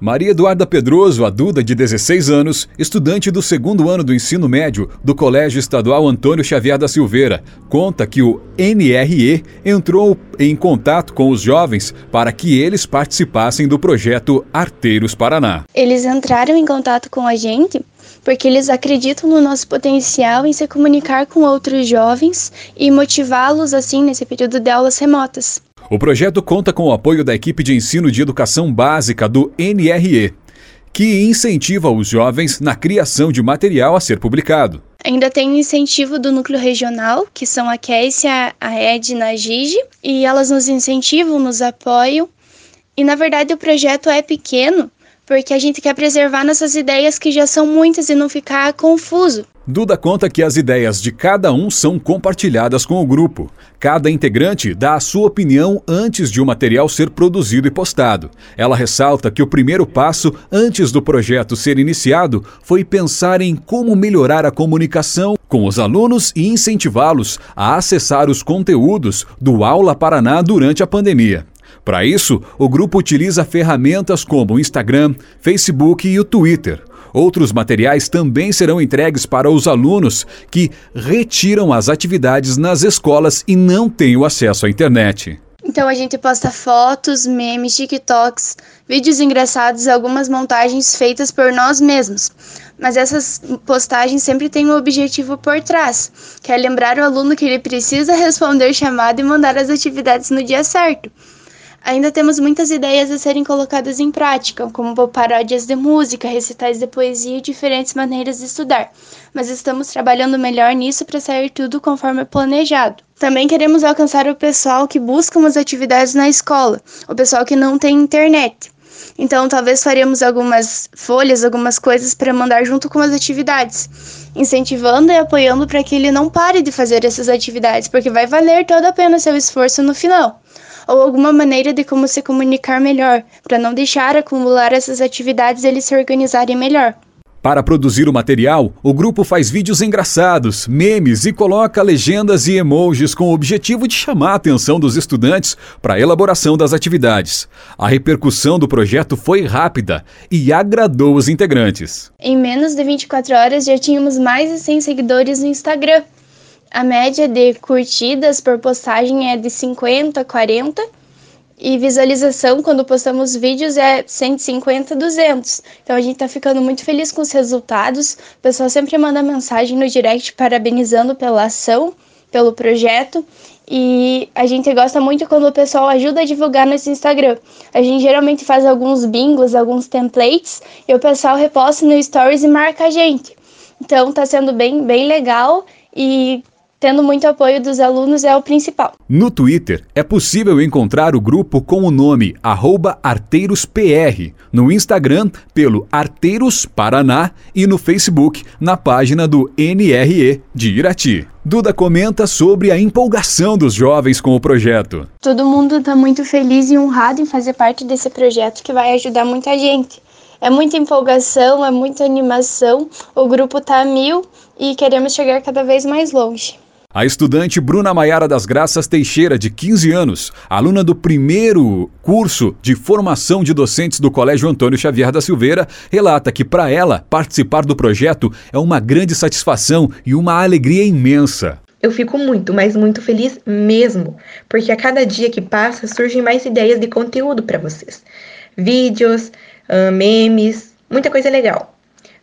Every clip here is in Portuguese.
Maria Eduarda Pedroso, a Duda, de 16 anos, estudante do segundo ano do ensino médio do Colégio Estadual Antônio Xavier da Silveira, conta que o NRE entrou em contato com os jovens para que eles participassem do projeto Arteiros Paraná. Eles entraram em contato com a gente porque eles acreditam no nosso potencial em se comunicar com outros jovens e motivá-los assim nesse período de aulas remotas. O projeto conta com o apoio da equipe de ensino de educação básica do NRE, que incentiva os jovens na criação de material a ser publicado. Ainda tem incentivo do núcleo regional, que são a Kécia, a Edna, a Gigi, e elas nos incentivam, nos apoiam. E na verdade o projeto é pequeno, porque a gente quer preservar nossas ideias que já são muitas e não ficar confuso. Duda conta que as ideias de cada um são compartilhadas com o grupo. Cada integrante dá a sua opinião antes de o material ser produzido e postado. Ela ressalta que o primeiro passo antes do projeto ser iniciado foi pensar em como melhorar a comunicação com os alunos e incentivá-los a acessar os conteúdos do Aula Paraná durante a pandemia. Para isso, o grupo utiliza ferramentas como o Instagram, Facebook e o Twitter. Outros materiais também serão entregues para os alunos que retiram as atividades nas escolas e não têm o acesso à internet. Então a gente posta fotos, memes, TikToks, vídeos engraçados e algumas montagens feitas por nós mesmos. Mas essas postagens sempre têm um objetivo por trás, que é lembrar o aluno que ele precisa responder chamado e mandar as atividades no dia certo. Ainda temos muitas ideias a serem colocadas em prática, como paródias de música, recitais de poesia e diferentes maneiras de estudar, mas estamos trabalhando melhor nisso para sair tudo conforme planejado. Também queremos alcançar o pessoal que busca umas atividades na escola, o pessoal que não tem internet. Então, talvez faremos algumas folhas, algumas coisas para mandar junto com as atividades, incentivando e apoiando para que ele não pare de fazer essas atividades, porque vai valer toda a pena seu esforço no final ou alguma maneira de como se comunicar melhor, para não deixar acumular essas atividades e eles se organizarem melhor. Para produzir o material, o grupo faz vídeos engraçados, memes e coloca legendas e emojis com o objetivo de chamar a atenção dos estudantes para a elaboração das atividades. A repercussão do projeto foi rápida e agradou os integrantes. Em menos de 24 horas já tínhamos mais de 100 seguidores no Instagram. A média de curtidas por postagem é de 50 a 40 e visualização quando postamos vídeos é 150 200. Então a gente está ficando muito feliz com os resultados. O pessoal sempre manda mensagem no direct parabenizando pela ação, pelo projeto. E a gente gosta muito quando o pessoal ajuda a divulgar no Instagram. A gente geralmente faz alguns bingos, alguns templates, e o pessoal reposta no Stories e marca a gente. Então tá sendo bem, bem legal e tendo muito apoio dos alunos é o principal. No Twitter é possível encontrar o grupo com o nome ArteirosPR, no Instagram pelo Arteiros Paraná e no Facebook na página do NRE de Irati. Duda comenta sobre a empolgação dos jovens com o projeto. Todo mundo está muito feliz e honrado em fazer parte desse projeto que vai ajudar muita gente. É muita empolgação, é muita animação, o grupo está a mil e queremos chegar cada vez mais longe. A estudante Bruna Maiara das Graças Teixeira, de 15 anos, aluna do primeiro curso de formação de docentes do Colégio Antônio Xavier da Silveira, relata que para ela participar do projeto é uma grande satisfação e uma alegria imensa. Eu fico muito, mas muito feliz mesmo, porque a cada dia que passa surgem mais ideias de conteúdo para vocês. Vídeos, memes, muita coisa legal.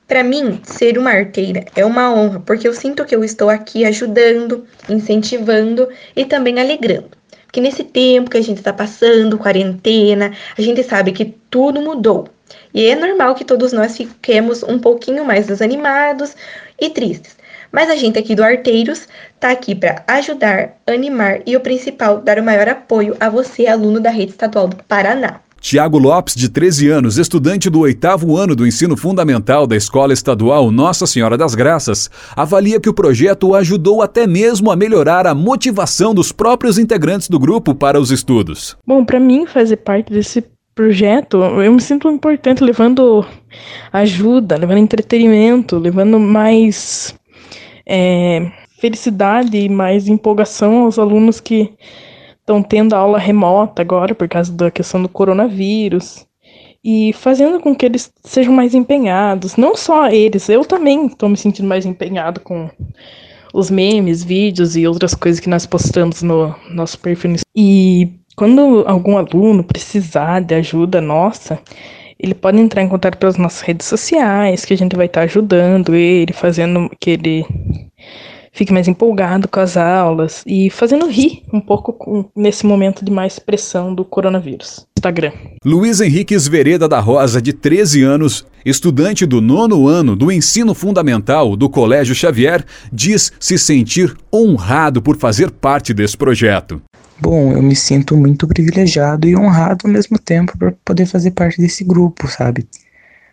Para mim, ser uma arteira é uma honra, porque eu sinto que eu estou aqui ajudando, incentivando e também alegrando. Porque nesse tempo que a gente está passando, quarentena, a gente sabe que tudo mudou. E é normal que todos nós fiquemos um pouquinho mais desanimados e tristes. Mas a gente aqui do Arteiros está aqui para ajudar, animar e o principal, dar o maior apoio a você, aluno da rede estadual do Paraná. Tiago Lopes, de 13 anos, estudante do oitavo ano do ensino fundamental da Escola Estadual Nossa Senhora das Graças, avalia que o projeto ajudou até mesmo a melhorar a motivação dos próprios integrantes do grupo para os estudos. Bom, para mim fazer parte desse projeto, eu me sinto importante levando ajuda, levando entretenimento, levando mais é, felicidade e mais empolgação aos alunos que estão tendo aula remota agora por causa da questão do coronavírus. e fazendo com que eles sejam mais empenhados. Não só eles, eu também estou me sentindo mais empenhado com os memes, vídeos e outras coisas que nós postamos no nosso perfil. E quando algum aluno precisar de ajuda nossa, ele pode entrar em contato pelas nossas redes sociais, que a gente vai estar ajudando ele, fazendo que ele fique mais empolgado com as aulas e fazendo rir um pouco com, nesse momento de mais pressão do coronavírus. Instagram. Luiz Henriques Vereda da Rosa, de 13 anos, estudante do nono ano do ensino fundamental do Colégio Xavier, diz se sentir honrado por fazer parte desse projeto. Bom, eu me sinto muito privilegiado e honrado ao mesmo tempo por poder fazer parte desse grupo, sabe?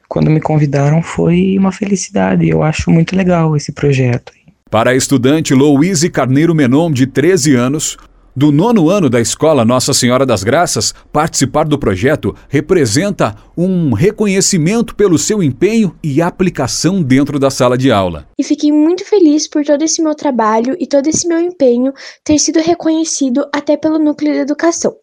Quando me convidaram foi uma felicidade, eu acho muito legal esse projeto. Para a estudante Louise Carneiro Menon, de 13 anos, do nono ano da Escola Nossa Senhora das Graças, participar do projeto representa um reconhecimento pelo seu empenho e aplicação dentro da sala de aula. E fiquei muito feliz por todo esse meu trabalho e todo esse meu empenho ter sido reconhecido até pelo núcleo de educação.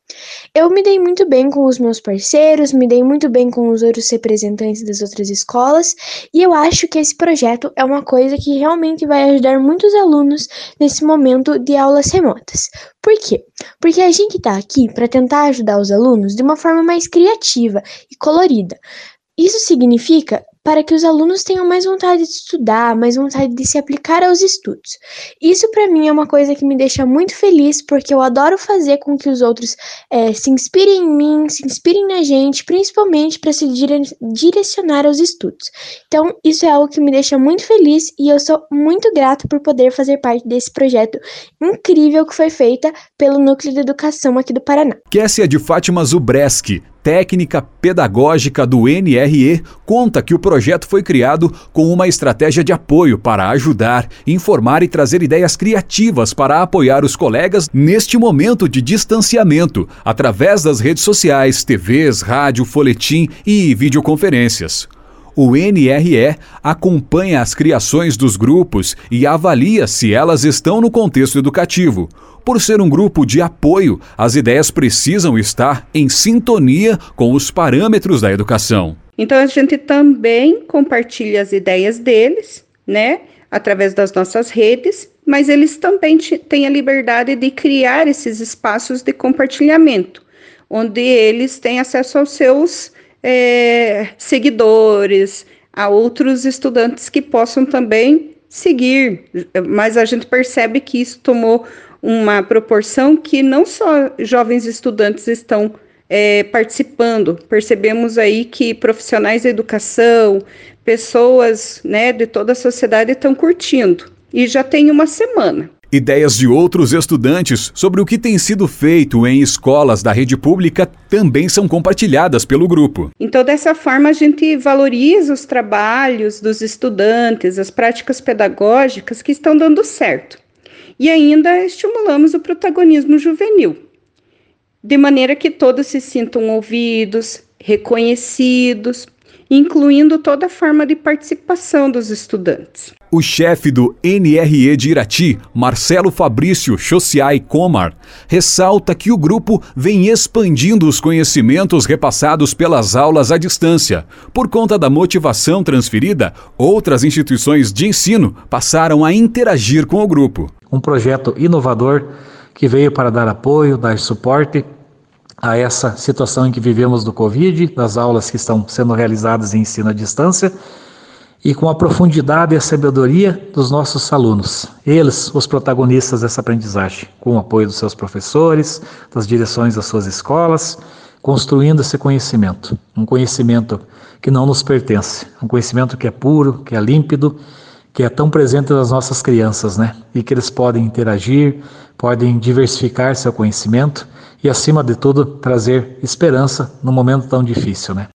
Eu me dei muito bem com os meus parceiros, me dei muito bem com os outros representantes das outras escolas, e eu acho que esse projeto é uma coisa que realmente vai ajudar muitos alunos nesse momento de aulas remotas. Por quê? Porque a gente está aqui para tentar ajudar os alunos de uma forma mais criativa e colorida. Isso significa para que os alunos tenham mais vontade de estudar, mais vontade de se aplicar aos estudos. Isso para mim é uma coisa que me deixa muito feliz, porque eu adoro fazer com que os outros é, se inspirem em mim, se inspirem na gente, principalmente para se dire direcionar aos estudos. Então, isso é algo que me deixa muito feliz e eu sou muito grato por poder fazer parte desse projeto incrível que foi feita pelo Núcleo de Educação aqui do Paraná. Kessia de Fátima Zubreski técnica pedagógica do NRE, conta que o projeto foi criado com uma estratégia de apoio para ajudar, informar e trazer ideias criativas para apoiar os colegas neste momento de distanciamento, através das redes sociais, TVs, rádio, folhetim e videoconferências. O NRE acompanha as criações dos grupos e avalia se elas estão no contexto educativo. Por ser um grupo de apoio, as ideias precisam estar em sintonia com os parâmetros da educação. Então a gente também compartilha as ideias deles, né, através das nossas redes, mas eles também têm a liberdade de criar esses espaços de compartilhamento, onde eles têm acesso aos seus é, seguidores, a outros estudantes que possam também seguir, mas a gente percebe que isso tomou uma proporção que não só jovens estudantes estão é, participando, percebemos aí que profissionais da educação, pessoas né, de toda a sociedade estão curtindo, e já tem uma semana. Ideias de outros estudantes sobre o que tem sido feito em escolas da rede pública também são compartilhadas pelo grupo. Então, dessa forma, a gente valoriza os trabalhos dos estudantes, as práticas pedagógicas que estão dando certo. E ainda estimulamos o protagonismo juvenil, de maneira que todos se sintam ouvidos, reconhecidos, incluindo toda forma de participação dos estudantes. O chefe do NRE de Irati, Marcelo Fabrício Chociai Comar, ressalta que o grupo vem expandindo os conhecimentos repassados pelas aulas à distância. Por conta da motivação transferida, outras instituições de ensino passaram a interagir com o grupo. Um projeto inovador que veio para dar apoio, dar suporte a essa situação em que vivemos do Covid, das aulas que estão sendo realizadas em ensino à distância e com a profundidade e a sabedoria dos nossos alunos. Eles, os protagonistas dessa aprendizagem, com o apoio dos seus professores, das direções das suas escolas, construindo esse conhecimento, um conhecimento que não nos pertence, um conhecimento que é puro, que é límpido, que é tão presente nas nossas crianças, né? E que eles podem interagir, podem diversificar seu conhecimento e, acima de tudo, trazer esperança num momento tão difícil, né?